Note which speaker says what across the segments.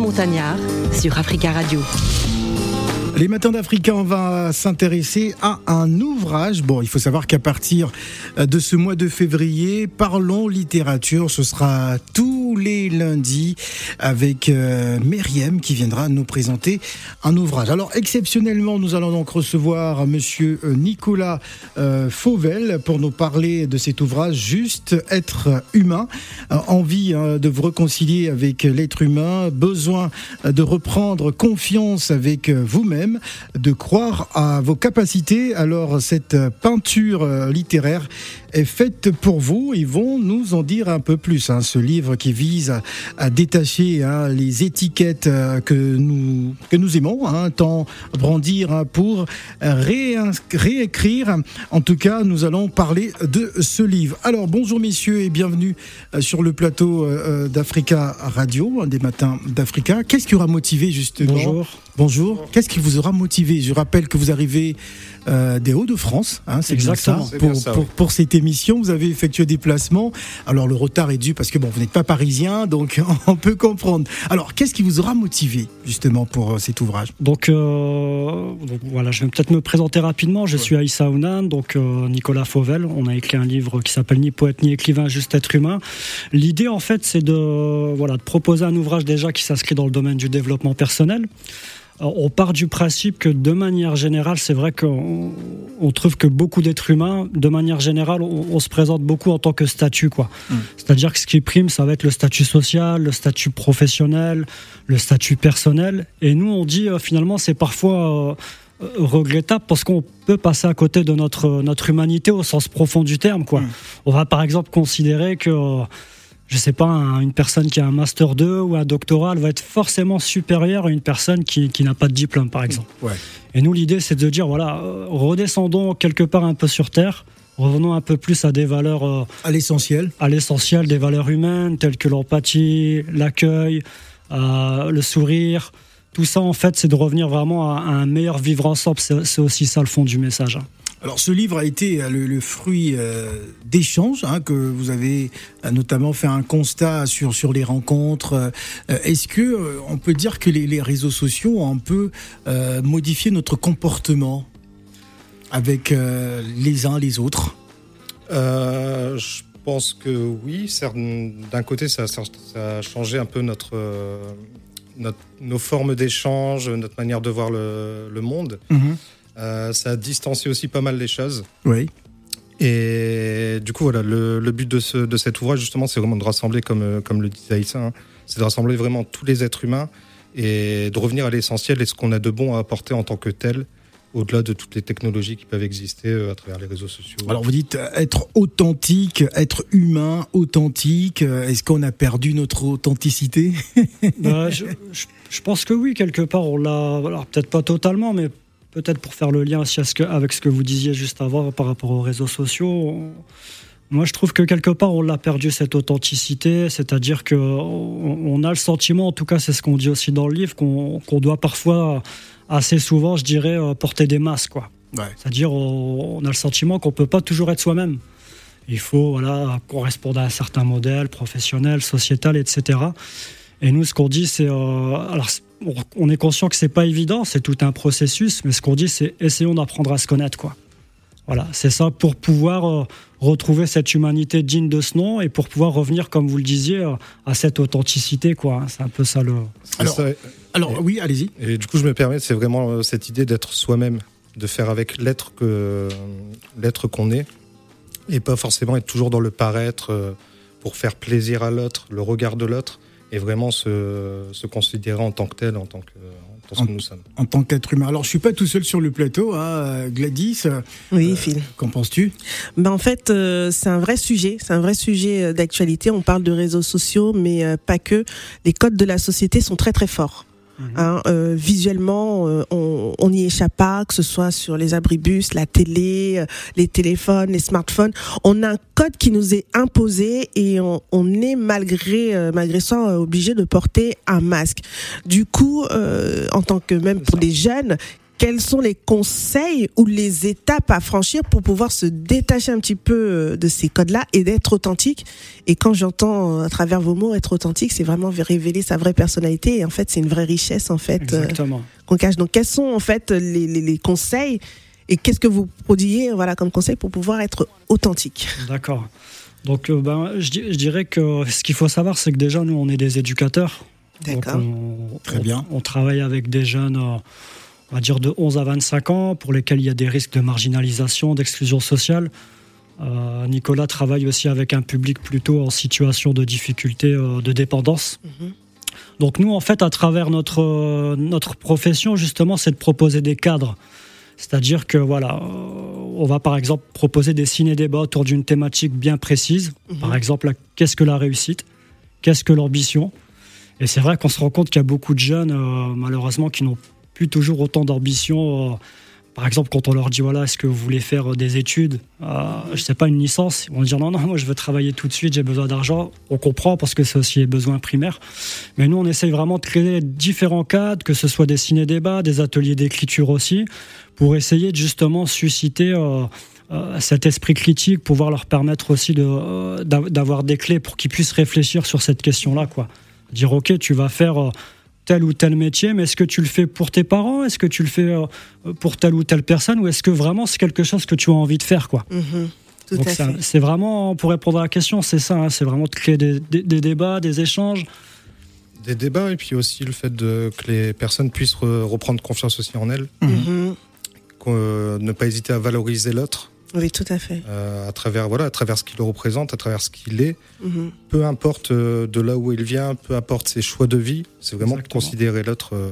Speaker 1: Montagnard sur Africa Radio.
Speaker 2: Les matins d'Africa, on va s'intéresser à un ouvrage. Bon, il faut savoir qu'à partir de ce mois de février, Parlons littérature, ce sera tous les lundis avec euh, Myriam qui viendra nous présenter un ouvrage. Alors, exceptionnellement, nous allons donc recevoir monsieur euh, Nicolas euh, Fauvel pour nous parler de cet ouvrage Juste être humain. envie hein, de vous réconcilier avec l'être humain, besoin de reprendre confiance avec vous-même de croire à vos capacités. Alors cette peinture euh, littéraire est faite pour vous. Ils vont nous en dire un peu plus. Hein. ce livre qui vise à, détacher hein, les étiquettes euh, que nous, que nous aimons, hein, tant brandir pour réécrire. En tout cas, nous allons parler de ce livre. Alors bonjour messieurs et bienvenue euh, sur le plateau d'Africa Radio, des matins d'Africa. Qu'est-ce qui aura motivé justement
Speaker 3: Bonjour.
Speaker 2: Bonjour. Qu'est-ce qui vous aura motivé? Je rappelle que vous arrivez euh, des Hauts-de-France, hein, c'est exactement ça. Pour, pour, pour, cette émission, vous avez effectué des placements. Alors le retard est dû parce que bon, vous n'êtes pas parisien, donc on peut comprendre. Alors qu'est-ce qui vous aura motivé justement pour euh, cet ouvrage?
Speaker 3: Donc, euh, voilà, je vais peut-être me présenter rapidement. Je suis Aïssa Ounan, donc Nicolas Fauvel. On a écrit un livre qui s'appelle Ni poète ni écrivain, juste être humain. L'idée en fait, c'est de voilà de proposer un ouvrage déjà qui s'inscrit dans le domaine du développement personnel on part du principe que de manière générale, c'est vrai qu'on trouve que beaucoup d'êtres humains, de manière générale, on, se présente beaucoup en tant que statut. quoi. Mm. C'est-à-dire que ce qui prime, ça va être le statut social, le statut professionnel, le statut personnel. Et nous, on dit euh, finalement, c'est parfois euh, regrettable parce qu'on peut passer à côté de notre, notre humanité au sens profond du terme. quoi. Mm. On va par exemple considérer que je sais pas, une personne qui a un master 2 ou un doctorat, elle va être forcément supérieure à une personne qui, qui n'a pas de diplôme, par exemple. Et nous, l'idée, c'est de dire, voilà, euh, redescendons quelque part un peu sur Terre, revenons un peu plus à des valeurs... Euh,
Speaker 2: à l'essentiel.
Speaker 3: À l'essentiel, des valeurs humaines, telles que l'empathie, l'accueil, euh, le sourire. Tout ça, en fait, c'est de revenir vraiment à, un meilleur vivre ensemble. C'est aussi ça le fond du message. Hein.
Speaker 2: Alors ce livre a été euh, le, fruit euh, d'échanges, hein, que vous avez euh, notamment fait un constat sur, sur les rencontres. Est-ce que on peut dire que les, réseaux sociaux ont un peu modifié notre comportement avec les uns les autres?
Speaker 4: Je pense que oui. D'un côté, ça, a changé un peu notre, nos formes d'échange, notre manière de voir le, monde. Mhm. Euh, ça a distancé aussi pas mal les choses.
Speaker 2: Oui.
Speaker 4: Et du coup, voilà, le, but de, ce, de cet ouvrage, justement, c'est vraiment de rassembler, comme, euh, comme le disait Aïssa, hein, c'est de rassembler vraiment tous les êtres humains et de revenir à l'essentiel et ce qu'on a de bon à apporter en tant que tel, au-delà de toutes les technologies qui peuvent exister euh, à travers les réseaux sociaux.
Speaker 2: Alors vous dites être authentique, être humain, authentique, est-ce qu'on a perdu notre authenticité?
Speaker 3: Bah, je, je, pense que oui, quelque part, on l'a, alors peut-être pas totalement, mais peut-être pour faire le lien aussi avec ce que vous disiez juste avant par rapport aux réseaux sociaux, moi je trouve que quelque part on l'a perdu cette authenticité, c'est-à-dire que on, a le sentiment, en tout cas c'est ce qu'on dit aussi dans le livre, qu'on doit parfois assez souvent, je dirais, euh, porter des masques, quoi. C'est-à-dire on, a le sentiment qu'on peut pas toujours être soi-même. Il faut voilà correspondre à un certain modèle professionnel, sociétal, etc. Et nous, ce qu'on dit, c'est euh, alors on est conscient que c'est pas évident, c'est tout un processus, mais ce qu'on dit, c'est essayons d'apprendre à se connaître, quoi. Voilà, c'est ça pour pouvoir euh, retrouver cette humanité digne de ce nom et pour pouvoir revenir, comme vous le disiez, euh, à cette authenticité, quoi. C'est un peu ça le.
Speaker 2: Alors, oui, allez-y.
Speaker 4: Et du coup, je me permets, c'est vraiment euh, cette idée d'être soi-même, de faire avec l'être que l'être qu'on est, et pas forcément être toujours dans le paraître pour faire plaisir à l'autre, le regard de l'autre et vraiment se, se, considérer en tant que tel, en tant que, en tant que nous sommes.
Speaker 2: En tant qu'être humain. Alors, je suis pas tout seul sur le plateau, hein, Gladys.
Speaker 5: Oui, euh, Phil.
Speaker 2: Qu'en penses-tu?
Speaker 5: Ben, En fait, euh, c'est un vrai sujet. C'est un vrai sujet euh, d'actualité. On parle de réseaux sociaux, mais pas que. Les codes de la société sont très, très forts. Mhm. Hein, euh, visuellement, euh, on n'y échappe pas, que ce soit sur les abribus, la télé, euh, les téléphones, les smartphones. On a un code qui nous est imposé et on, on est malgré malgré ça obligé de porter un masque. Du coup, en tant que même pour les jeunes quels sont les conseils ou les étapes à franchir pour pouvoir se détacher un petit peu euh, de ces codes-là et d'être authentique? Et quand j'entends à travers vos mots être authentique, c'est vraiment révéler sa vraie personnalité. Et en fait, c'est une vraie richesse en fait qu'on cache. Donc, quels sont en fait les, les, les conseils et qu'est-ce que vous prodiguez voilà comme conseil pour pouvoir être authentique?
Speaker 3: D'accord. Donc, euh, ben, je, dirais que ce qu'il faut savoir, c'est que déjà, nous, on est des éducateurs.
Speaker 5: D'accord.
Speaker 2: Très bien.
Speaker 3: On, travaille avec des jeunes, euh, on va dire de 11 à 25 ans, pour lesquels il y a des risques de marginalisation, d'exclusion sociale. Euh, Nicolas travaille aussi avec un public plutôt en situation de difficulté de dépendance. Mhm. Donc nous, en fait, à travers notre, notre profession, justement, c'est de proposer des cadres. C'est-à-dire que voilà, on va par exemple proposer des ciné-débats autour d'une thématique bien précise. Mhm. Par exemple, qu'est-ce que la réussite? Qu'est-ce que l'ambition? Et c'est vrai qu'on se rend compte qu'il y a beaucoup de jeunes, euh, malheureusement, qui n'ont toujours autant d'ambition. Euh, par exemple, quand on leur dit voilà, est-ce que vous voulez faire euh, des études, euh, je sais pas, une licence, ils vont dire non, non, moi je veux travailler tout de suite, j'ai besoin d'argent. On comprend parce que c'est aussi les besoins primaires. Mais nous, on essaye vraiment de créer différents cadres, que ce soit des ciné-débats, des ateliers d'écriture aussi, pour essayer de justement susciter euh, cet esprit critique, pouvoir leur permettre aussi d'avoir des clés pour qu'ils puissent réfléchir sur cette question-là, quoi. Dire ok, tu vas faire tel ou tel métier, mais est-ce que tu le fais pour tes parents? Est-ce que tu le fais euh, pour telle ou telle personne? Ou est-ce que vraiment c'est quelque chose que tu as envie de faire quoi?
Speaker 5: Mm-hmm.
Speaker 3: C'est vraiment, pour répondre à la question, c'est ça, hein, c'est vraiment de créer des, débats, des échanges.
Speaker 4: Des débats et puis aussi le fait de, que les personnes puissent reprendre confiance aussi en elles,
Speaker 5: mm-hmm.
Speaker 4: euh, ne pas hésiter à valoriser l'autre.
Speaker 5: Oui, tout à fait.
Speaker 4: Euh, à travers voilà, à travers ce qu'il représente, à travers ce qu'il est,
Speaker 5: mhm.
Speaker 4: peu importe euh, de là où il vient, peu importe ses choix de vie, c'est vraiment considérer l'autre. Euh,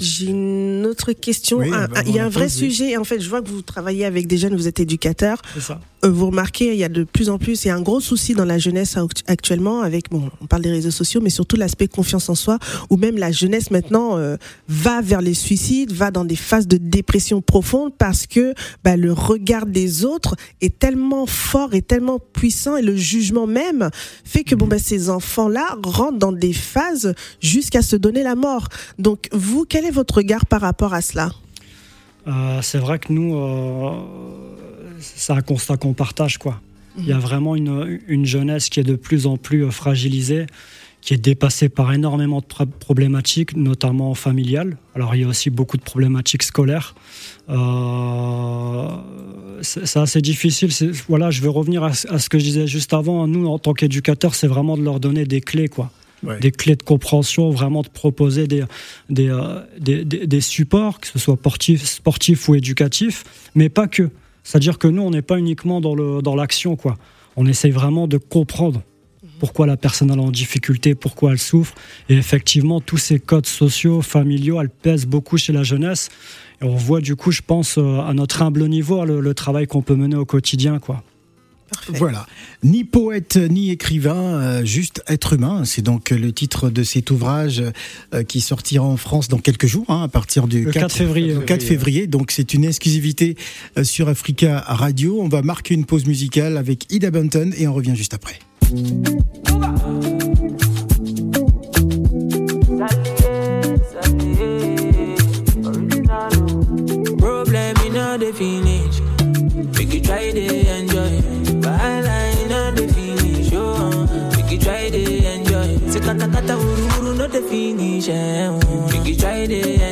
Speaker 5: j'ai une autre question. Ah, ah, il y a un vrai sujet. En fait, je vois que vous travaillez avec des jeunes, vous êtes éducateur.
Speaker 3: Ça.
Speaker 5: Euh, vous remarquez, il y a de plus en plus, il y a un gros souci dans la jeunesse actuellement avec, bon, on parle des réseaux sociaux, mais surtout l'aspect confiance en soi, où même la jeunesse maintenant euh, va vers les suicides, va dans des phases de dépression profonde parce que bah, le regard des autres est tellement fort et tellement puissant et le jugement même fait que bon, bah, ces enfants-là rentrent dans des phases jusqu'à se donner la mort. Donc, vous, quel est votre regard par rapport à cela?
Speaker 3: Euh, C'est vrai que nous, c'est un constat qu'on partage. quoi. Il y a mhm. vraiment une, jeunesse qui est de plus en plus euh, fragilisée, qui est dépassée par énormément de problématiques, notamment familiales. Alors il y a aussi beaucoup de problématiques scolaires. Euh, c'est assez difficile. Voilà, je vais revenir à, ce que je disais juste avant. Nous, en tant qu'éducateurs, c'est vraiment de leur donner des clés, quoi. Des clés de compréhension, vraiment de proposer des, des, euh, des, des supports, que ce soit sportifs sportif ou éducatifs, mais pas que. C'est-à-dire que nous, on n'est pas uniquement dans l'action, dans quoi. On essaye vraiment de comprendre pourquoi la personne est en difficulté, pourquoi elle souffre. Et effectivement, tous ces codes sociaux, familiaux, elles pèsent beaucoup chez la jeunesse. Et on voit du coup, je pense, euh, à notre humble niveau, le, le travail qu'on peut mener au quotidien, quoi.
Speaker 2: Voilà, ni poète ni écrivain, euh, juste être humain. C'est donc le titre de cet ouvrage euh, qui sortira en France dans quelques jours, hein, à partir du
Speaker 3: 4, février.
Speaker 2: 4 février. Donc c'est une exclusivité euh, sur Africa Radio. On va marquer une pause musicale avec Ida Bunton et on revient juste après.
Speaker 6: attention. Make you.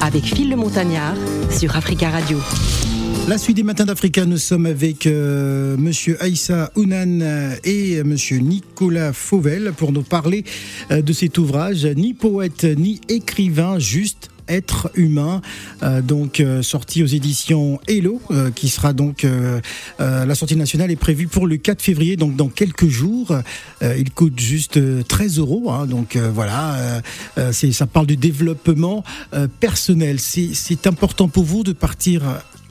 Speaker 1: Avec Phil le Montagnard sur Africa Radio.
Speaker 2: La suite des matins d'Africa, nous sommes avec euh, Monsieur Aïssa Ounan et Monsieur Nicolas Fauvel pour nous parler euh, de cet ouvrage, ni poète ni écrivain, juste être humain, euh, donc euh, sorti aux éditions Hello, euh, qui sera donc euh, euh, la sortie nationale est prévue pour le 4 février, donc dans quelques jours. Il coûte juste euh, 13 euros, hein, donc voilà, ça parle du développement personnel. C'est important pour vous de partir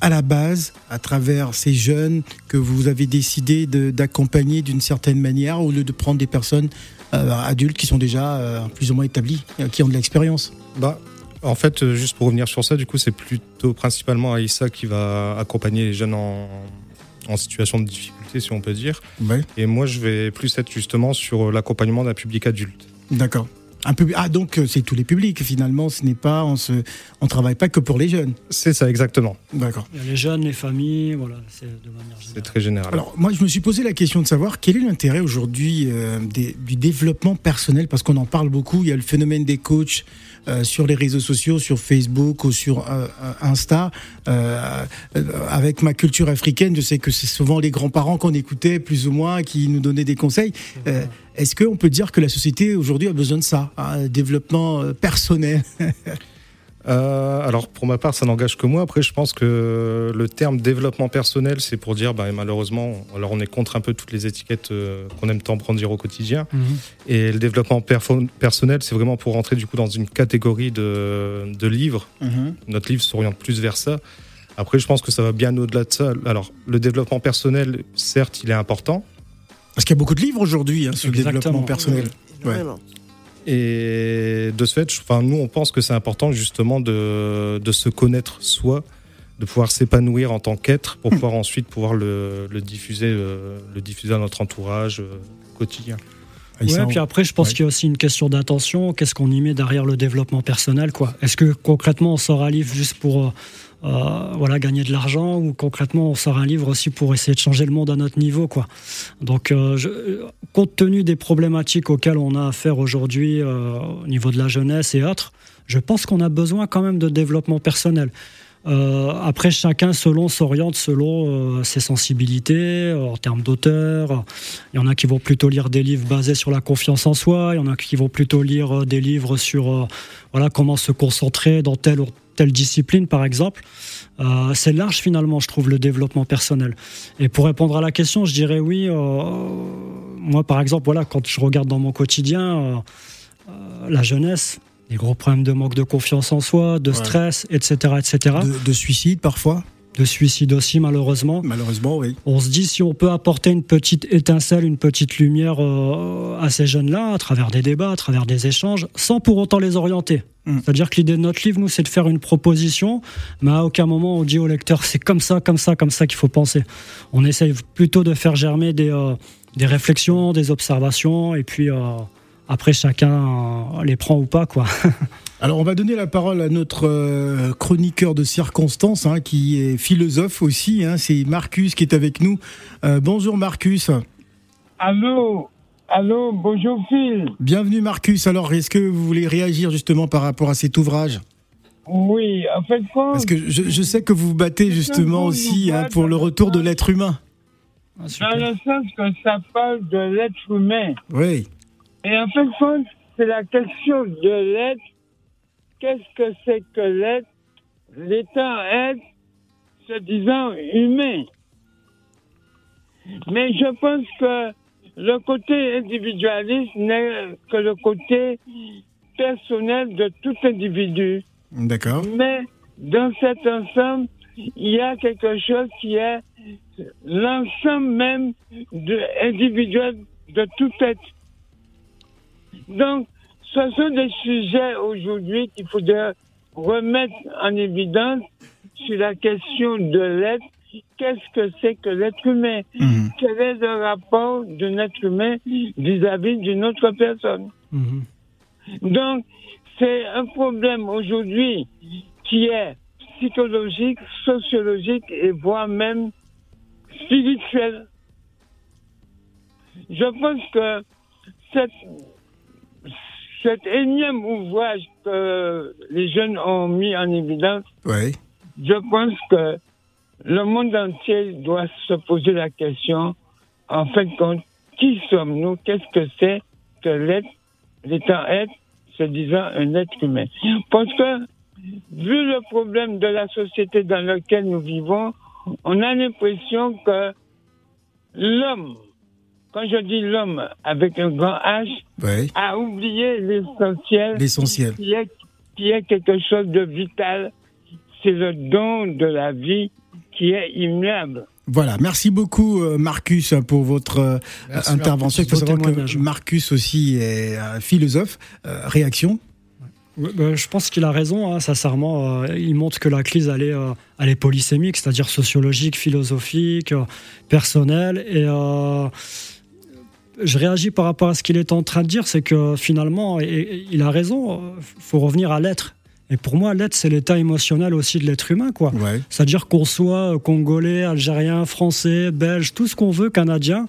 Speaker 2: à la base, à travers ces jeunes que vous avez décidé d'accompagner d'une certaine manière, au lieu de prendre des personnes adultes qui sont déjà plus ou moins établies, qui ont de l'expérience?
Speaker 4: Bah, en fait, euh, juste pour revenir sur ça, du coup, c'est plutôt principalement Aïssa qui va accompagner les jeunes en, en situation de difficulté, si on peut dire.
Speaker 2: Ouais.
Speaker 4: Et moi, je vais plus être justement sur l'accompagnement d'un public adulte.
Speaker 2: D'accord. Un peu, ah donc euh, c'est tous les publics finalement. Ce n'est pas on se, on travaille pas que pour les jeunes.
Speaker 4: C'est ça, exactement.
Speaker 2: D'accord.
Speaker 3: Il y a les jeunes, les familles, voilà, c'est de manière
Speaker 4: C'est
Speaker 3: générale.
Speaker 4: très général.
Speaker 2: Alors moi je me suis posé la question de savoir quel est l'intérêt aujourd'hui euh, des- du développement personnel parce qu'on en parle beaucoup. Il y a le phénomène des coachs euh, sur les réseaux sociaux, sur Facebook ou sur euh, euh, Insta. Avec ma culture africaine, je sais que c'est souvent les grands-parents qu'on écoutait plus ou moins qui nous donnaient des conseils. Est-ce qu'on peut dire que la société aujourd'hui a besoin de ça, un développement personnel?
Speaker 4: Euh, alors pour ma part, ça n'engage que moi. Après, je pense que le terme développement personnel, c'est pour dire, bah, malheureusement, alors on est contre un peu toutes les étiquettes euh, qu'on aime tant brandir au quotidien.
Speaker 3: Mhm.
Speaker 4: Et le développement personnel, c'est vraiment pour rentrer du coup dans une catégorie de, de livres. Notre livre s'oriente plus vers ça. Après, je pense que ça va bien au-delà de ça. Alors, le développement personnel, certes, il est important.
Speaker 2: Parce qu'il y a beaucoup de livres aujourd'hui hein, sur le développement personnel. Ouais.
Speaker 4: Et de ce fait, enfin, nous, on pense que c'est important justement de, de se connaître soi, de pouvoir s'épanouir en tant qu'être pour pouvoir ensuite pouvoir le, le diffuser, euh, le diffuser à notre entourage euh, quotidien.
Speaker 2: Aïssa,
Speaker 3: Ouais, puis après, je pense
Speaker 2: Ouais.
Speaker 3: qu'il y a aussi une question d'attention. Qu'est-ce qu'on y met derrière le développement personnel, quoi? Est-ce que concrètement, on sort un livre juste pour euh, voilà gagner de l'argent, ou concrètement, on sort un livre aussi pour essayer de changer le monde à notre niveau, quoi Donc, euh, euh, compte tenu des problématiques auxquelles on a affaire aujourd'hui au niveau de la jeunesse et autres, je pense qu'on a besoin quand même de développement personnel. Après, chacun selon s'oriente selon ses sensibilités en termes d'auteur. Il y en a qui vont plutôt lire des livres basés sur la confiance en soi. Il y en a qui vont plutôt lire des livres sur voilà comment se concentrer dans telle ou telle discipline, par exemple. Euh, c'est large finalement, je trouve, le développement personnel. Et pour répondre à la question, je dirais oui. euh, moi, par exemple, voilà, quand je regarde dans mon quotidien, euh, la jeunesse, des gros problèmes de manque de confiance en soi, de
Speaker 2: Ouais.
Speaker 3: stress, etc., etc.,
Speaker 2: de, de suicide parfois,
Speaker 3: de suicide aussi malheureusement.
Speaker 2: malheureusement, oui.
Speaker 3: On se dit si on peut apporter une petite étincelle, une petite lumière euh, à ces jeunes-là, à travers des débats, à travers des échanges, sans pour autant les orienter.
Speaker 2: Mm.
Speaker 3: C'est-à-dire que l'idée de notre livre, nous, c'est de faire une proposition, mais à aucun moment on dit au lecteur c'est comme ça, comme ça, comme ça qu'il faut penser. On essaye plutôt de faire germer des, euh, des réflexions, des observations, et puis euh, après chacun euh, les prend ou pas, quoi.
Speaker 2: Alors on va donner la parole à notre euh, chroniqueur de circonstances, hein, qui est philosophe aussi, hein, c'est Marcus qui est avec nous. Euh, bonjour Marcus,
Speaker 7: Allô? Allô, bonjour Phil.
Speaker 2: bienvenue Marcus. Alors est-ce que vous voulez réagir justement par rapport à cet ouvrage?
Speaker 7: Oui, en fait, quand
Speaker 2: Parce que je, je sais que vous vous battez justement aussi hein, pour le retour de l'être humain.
Speaker 3: Ah,
Speaker 7: dans le sens que ça parle de l'être humain.
Speaker 2: Oui,
Speaker 7: Et en fait, quand c'est la question de l'être, qu'est-ce que c'est que l'être, l'état être, se disant humain. Mais je pense que le côté individualiste n'est que le côté personnel de tout individu.
Speaker 2: D'accord.
Speaker 7: Mais dans cet ensemble, il y a quelque chose qui est l'ensemble même de, individuel de tout être. Donc, ce sont des sujets aujourd'hui qu'il faudrait remettre en évidence sur la question de l'être. Qu'est-ce que c'est que l'être humain?
Speaker 2: Mhm.
Speaker 7: Quel est le rapport d'un être humain vis-à-vis d'une autre personne?
Speaker 3: Mhm.
Speaker 7: donc, c'est un problème aujourd'hui qui est psychologique, sociologique et voire même spirituel. Je pense que cette, cet énième ouvrage que les jeunes ont mis en évidence, je pense que le monde entier doit se poser la question, en fin de compte, qui sommes-nous? Qu'est-ce que c'est que l'être, l'étant être, se disant un être humain. Parce que, vu le problème de la société dans laquelle nous vivons, on a l'impression que l'homme, quand je dis l'homme avec un grand H, a oublié l'essentiel
Speaker 2: L'essentiel.
Speaker 7: qui est, qui est quelque chose de vital. C'est le don de la vie qui est immuable.
Speaker 2: Voilà, merci beaucoup euh, Marcus pour votre euh,
Speaker 4: Merci,
Speaker 2: intervention. Il faut
Speaker 3: Beau
Speaker 2: savoir que. Marcus aussi est un philosophe. Euh, réaction?
Speaker 3: Ouais, bah, je pense qu'il a raison, hein, sincèrement. euh, il montre que la crise, elle est, euh, elle est polysémique, c'est-à-dire sociologique, philosophique, euh, personnelle. Et euh, je réagis par rapport à ce qu'il est en train de dire, c'est que finalement, il a raison, il faut revenir à l'être. Et pour moi, l'être, c'est l'état émotionnel aussi de l'être humain, quoi.
Speaker 2: Ouais.
Speaker 3: C'est-à-dire qu'on soit euh, congolais, algérien, français, belge, tout ce qu'on veut, canadien,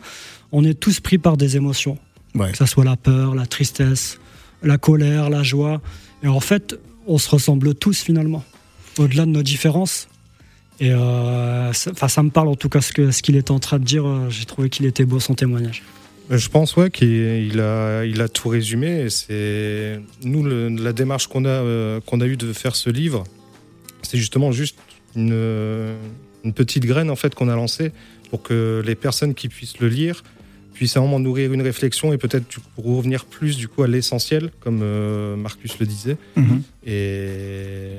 Speaker 3: on est tous pris par des émotions.
Speaker 2: Ouais.
Speaker 3: Que ça soit la peur, la tristesse, la colère, la joie. Et en fait, on se ressemble tous finalement, au-delà de nos différences. Et euh, ça, me parle en tout cas ce ce qu'il est en train de dire. euh, J'ai trouvé qu'il était beau son témoignage.
Speaker 4: Je pense ouais qu'il il a, il a tout résumé. C'est nous le- la démarche qu'on a euh, qu'on a eu de faire ce livre, c'est justement juste une, une petite graine en fait qu'on a lancée pour que les personnes qui puissent le lire puissent à un moment nourrir une réflexion et peut-être pour revenir plus du coup à l'essentiel, comme euh, Marcus le disait.
Speaker 2: Mhm.
Speaker 4: Et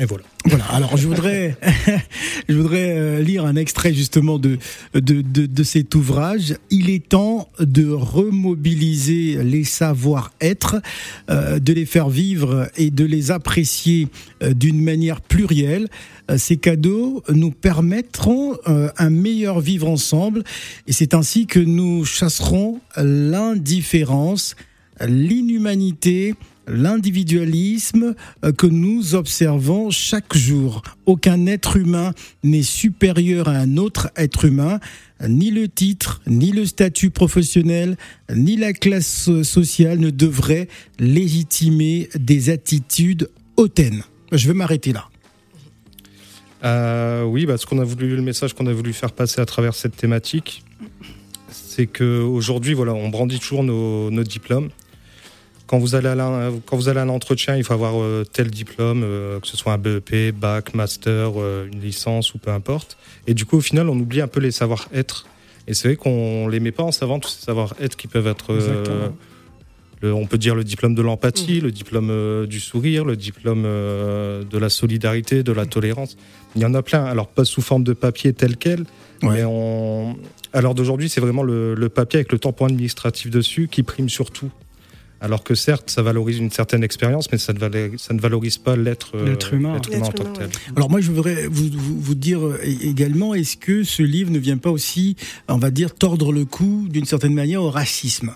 Speaker 4: et voilà.
Speaker 2: Voilà, alors je voudrais, je voudrais euh, lire un extrait justement de, de, de, de cet ouvrage. Il est temps de remobiliser les savoir-être, euh, de les faire vivre et de les apprécier euh, d'une manière plurielle. Ces cadeaux nous permettront un meilleur vivre ensemble et c'est ainsi que nous chasserons l'indifférence, l'inhumanité, l'individualisme euh, que nous observons chaque jour. Aucun être humain n'est supérieur à un autre être humain. Ni le titre, ni le statut professionnel, ni la classe sociale ne devraient légitimer des attitudes hautaines. Je vais m'arrêter là.
Speaker 4: Euh, oui, bah, ce qu'on a voulu, le message qu'on a voulu faire passer à travers cette thématique, c'est que aujourd'hui, voilà, on brandit toujours nos diplômes. Quand vous allez à l'un- quand vous allez à un entretien, il faut avoir euh, tel diplôme, euh, que ce soit un BEP, bac, master, euh, une licence ou peu importe. Et du coup, au final, on oublie un peu les savoir-être. Et c'est vrai qu'on les met pas en savant tous ces savoir-être qui peuvent être. euh, le- on peut dire le diplôme de l'empathie, le diplôme euh, du sourire, le diplôme euh, de la solidarité, de la tolérance. Il y en a plein. Alors pas sous forme de papier tel quel,
Speaker 2: Ouais.
Speaker 4: mais on. L'heure d'aujourd'hui, c'est vraiment le, le papier avec le tampon administratif dessus qui prime surtout. Alors que certes, ça valorise une certaine expérience, mais ça ne valorise, ça ne valorise pas l'être euh,
Speaker 3: humain.
Speaker 4: en tant
Speaker 5: humain,
Speaker 4: que tel.
Speaker 2: Alors moi, je voudrais vous, vous, vous dire euh, également, est-ce que ce livre ne vient pas aussi, on va dire, tordre le cou d'une certaine manière au racisme?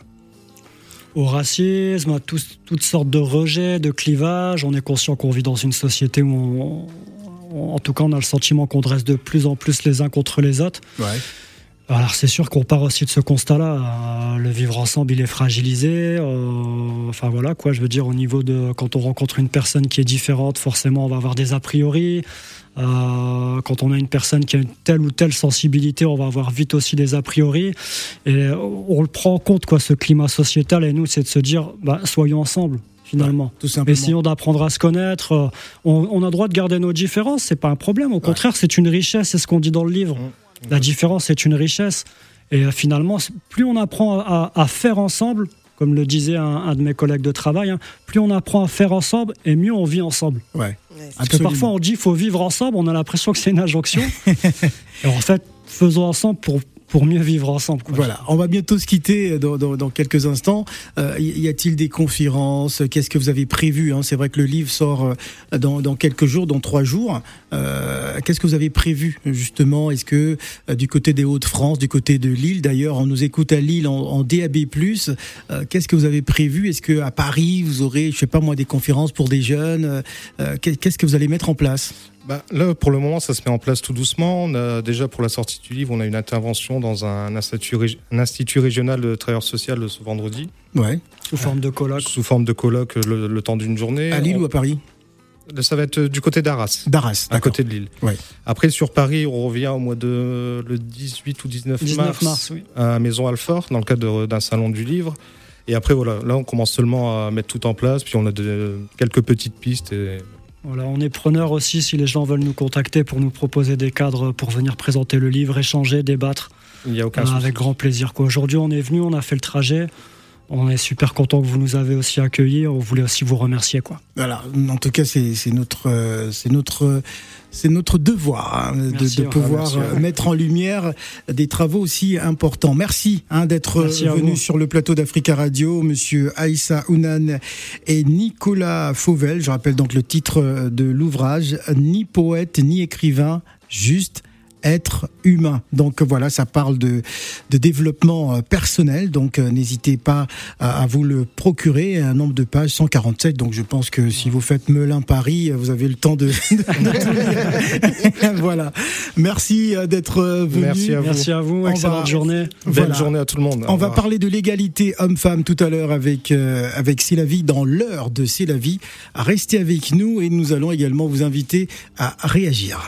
Speaker 3: Au racisme, à toutes sortes de rejets, de clivages. On est conscient qu'on vit dans une société où, on- on- en tout cas, on a le sentiment qu'on dresse de plus en plus les uns contre les autres.
Speaker 2: Ouais.
Speaker 3: Alors c'est sûr qu'on part aussi de ce constat-là. Euh, le vivre ensemble, il est fragilisé. Euh, enfin voilà quoi, je veux dire au niveau de quand on rencontre une personne qui est différente, forcément on va avoir des a priori. Euh, quand on a une personne qui a une telle ou telle sensibilité, on va avoir vite aussi des a priori. Et on le prend en compte quoi, ce climat sociétal. Et nous, c'est de se dire, bah, soyons ensemble. finalement.
Speaker 2: Tout simplement.
Speaker 3: Essayons d'apprendre à se connaître. euh, On, on a droit de garder nos différences, c'est pas un problème. Au contraire, c'est une richesse, c'est ce qu'on dit dans le livre.
Speaker 4: Mmh.
Speaker 3: La différence est une richesse. Et euh, finalement, plus on apprend à, à faire ensemble, comme le disait un, un de mes collègues de travail, hein, plus on apprend à faire ensemble et mieux on vit ensemble.
Speaker 2: Ouais.
Speaker 3: Parce que parfois on dit faut vivre ensemble, on a l'impression que c'est une injonction. et en fait, faisons ensemble pour, pour mieux vivre ensemble.
Speaker 2: Voilà, on va bientôt se quitter dans, dans- dans quelques instants. Euh, y a-t-il des conférences? Qu'est-ce que vous avez prévu hein? C'est vrai que le livre sort euh, dans, dans quelques jours, dans trois jours. Euh, Qu'est-ce que vous avez prévu justement? Est-ce que euh, du côté des Hauts-de-France, du côté de Lille, d'ailleurs, on nous écoute à Lille en, en DAB+. Euh, Qu'est-ce que vous avez prévu? Est-ce que à Paris vous aurez, je sais pas moi, des conférences pour des jeunes? Euh, euh, Qu'est-ce que vous allez mettre en place?
Speaker 4: Bah, là, pour le moment, ça se met en place tout doucement. On a, déjà, pour la sortie du livre, on a une intervention dans un institut, rég- un institut régional de travailleurs social ce vendredi,
Speaker 2: Ouais.
Speaker 3: Sous forme de colloque.
Speaker 4: sous forme de colloque le, le temps d'une journée.
Speaker 2: À Lille
Speaker 4: On-
Speaker 2: ou à Paris?
Speaker 4: Ça va être du côté d'Arras.
Speaker 2: D'Arras.
Speaker 4: À côté de Lille.
Speaker 2: Ouais.
Speaker 4: Après, sur Paris, on revient au mois de le 18 ou 19,
Speaker 3: 19
Speaker 4: mars,
Speaker 3: mars, oui.
Speaker 4: à Maison Alfort, dans le cadre d'un salon du livre. Et après, voilà, là, on commence seulement à mettre tout en place, puis on a de- quelques petites pistes. Et...
Speaker 3: Voilà, on est preneur aussi si les gens veulent nous contacter pour nous proposer des cadres pour venir présenter le livre, échanger, débattre.
Speaker 4: Il n'y a aucun
Speaker 3: Euh,
Speaker 4: souci.
Speaker 3: avec grand plaisir. Aujourd'hui, on est venu, on a fait le trajet. On est super content que vous nous avez aussi accueillis. On voulait aussi vous remercier. Quoi.
Speaker 2: Voilà, en tout cas, c'est notre, euh, c'est notre, c'est notre devoir hein, de,
Speaker 3: Merci,
Speaker 2: de
Speaker 3: au revoir.
Speaker 2: pouvoir
Speaker 4: Merci
Speaker 2: euh, mettre en lumière des travaux aussi importants. Merci hein, d'être
Speaker 3: à
Speaker 2: venu sur le plateau d'Africa Radio, Monsieur Aïssa Ounan et Nicolas Fauvel. Je rappelle donc le titre de l'ouvrage Ni poète ni écrivain, juste être humain. Donc voilà, ça parle de, de développement euh, personnel. Donc euh, n'hésitez pas à, à vous le procurer. Un nombre de pages 147. Donc je pense que si vous faites Melun Paris, euh, vous avez le temps de, de- voilà. Merci euh, d'être euh, venu.
Speaker 4: Merci à vous.
Speaker 3: Merci à vous.
Speaker 2: On
Speaker 3: Excellente
Speaker 2: va-
Speaker 3: journée.
Speaker 4: Belle
Speaker 2: Voilà.
Speaker 4: journée à tout le monde.
Speaker 2: On va parler de l'égalité homme-femme tout à l'heure avec euh, avec C'est la vie dans l'heure de C'est la vie. Restez avec nous et nous allons également vous inviter à réagir.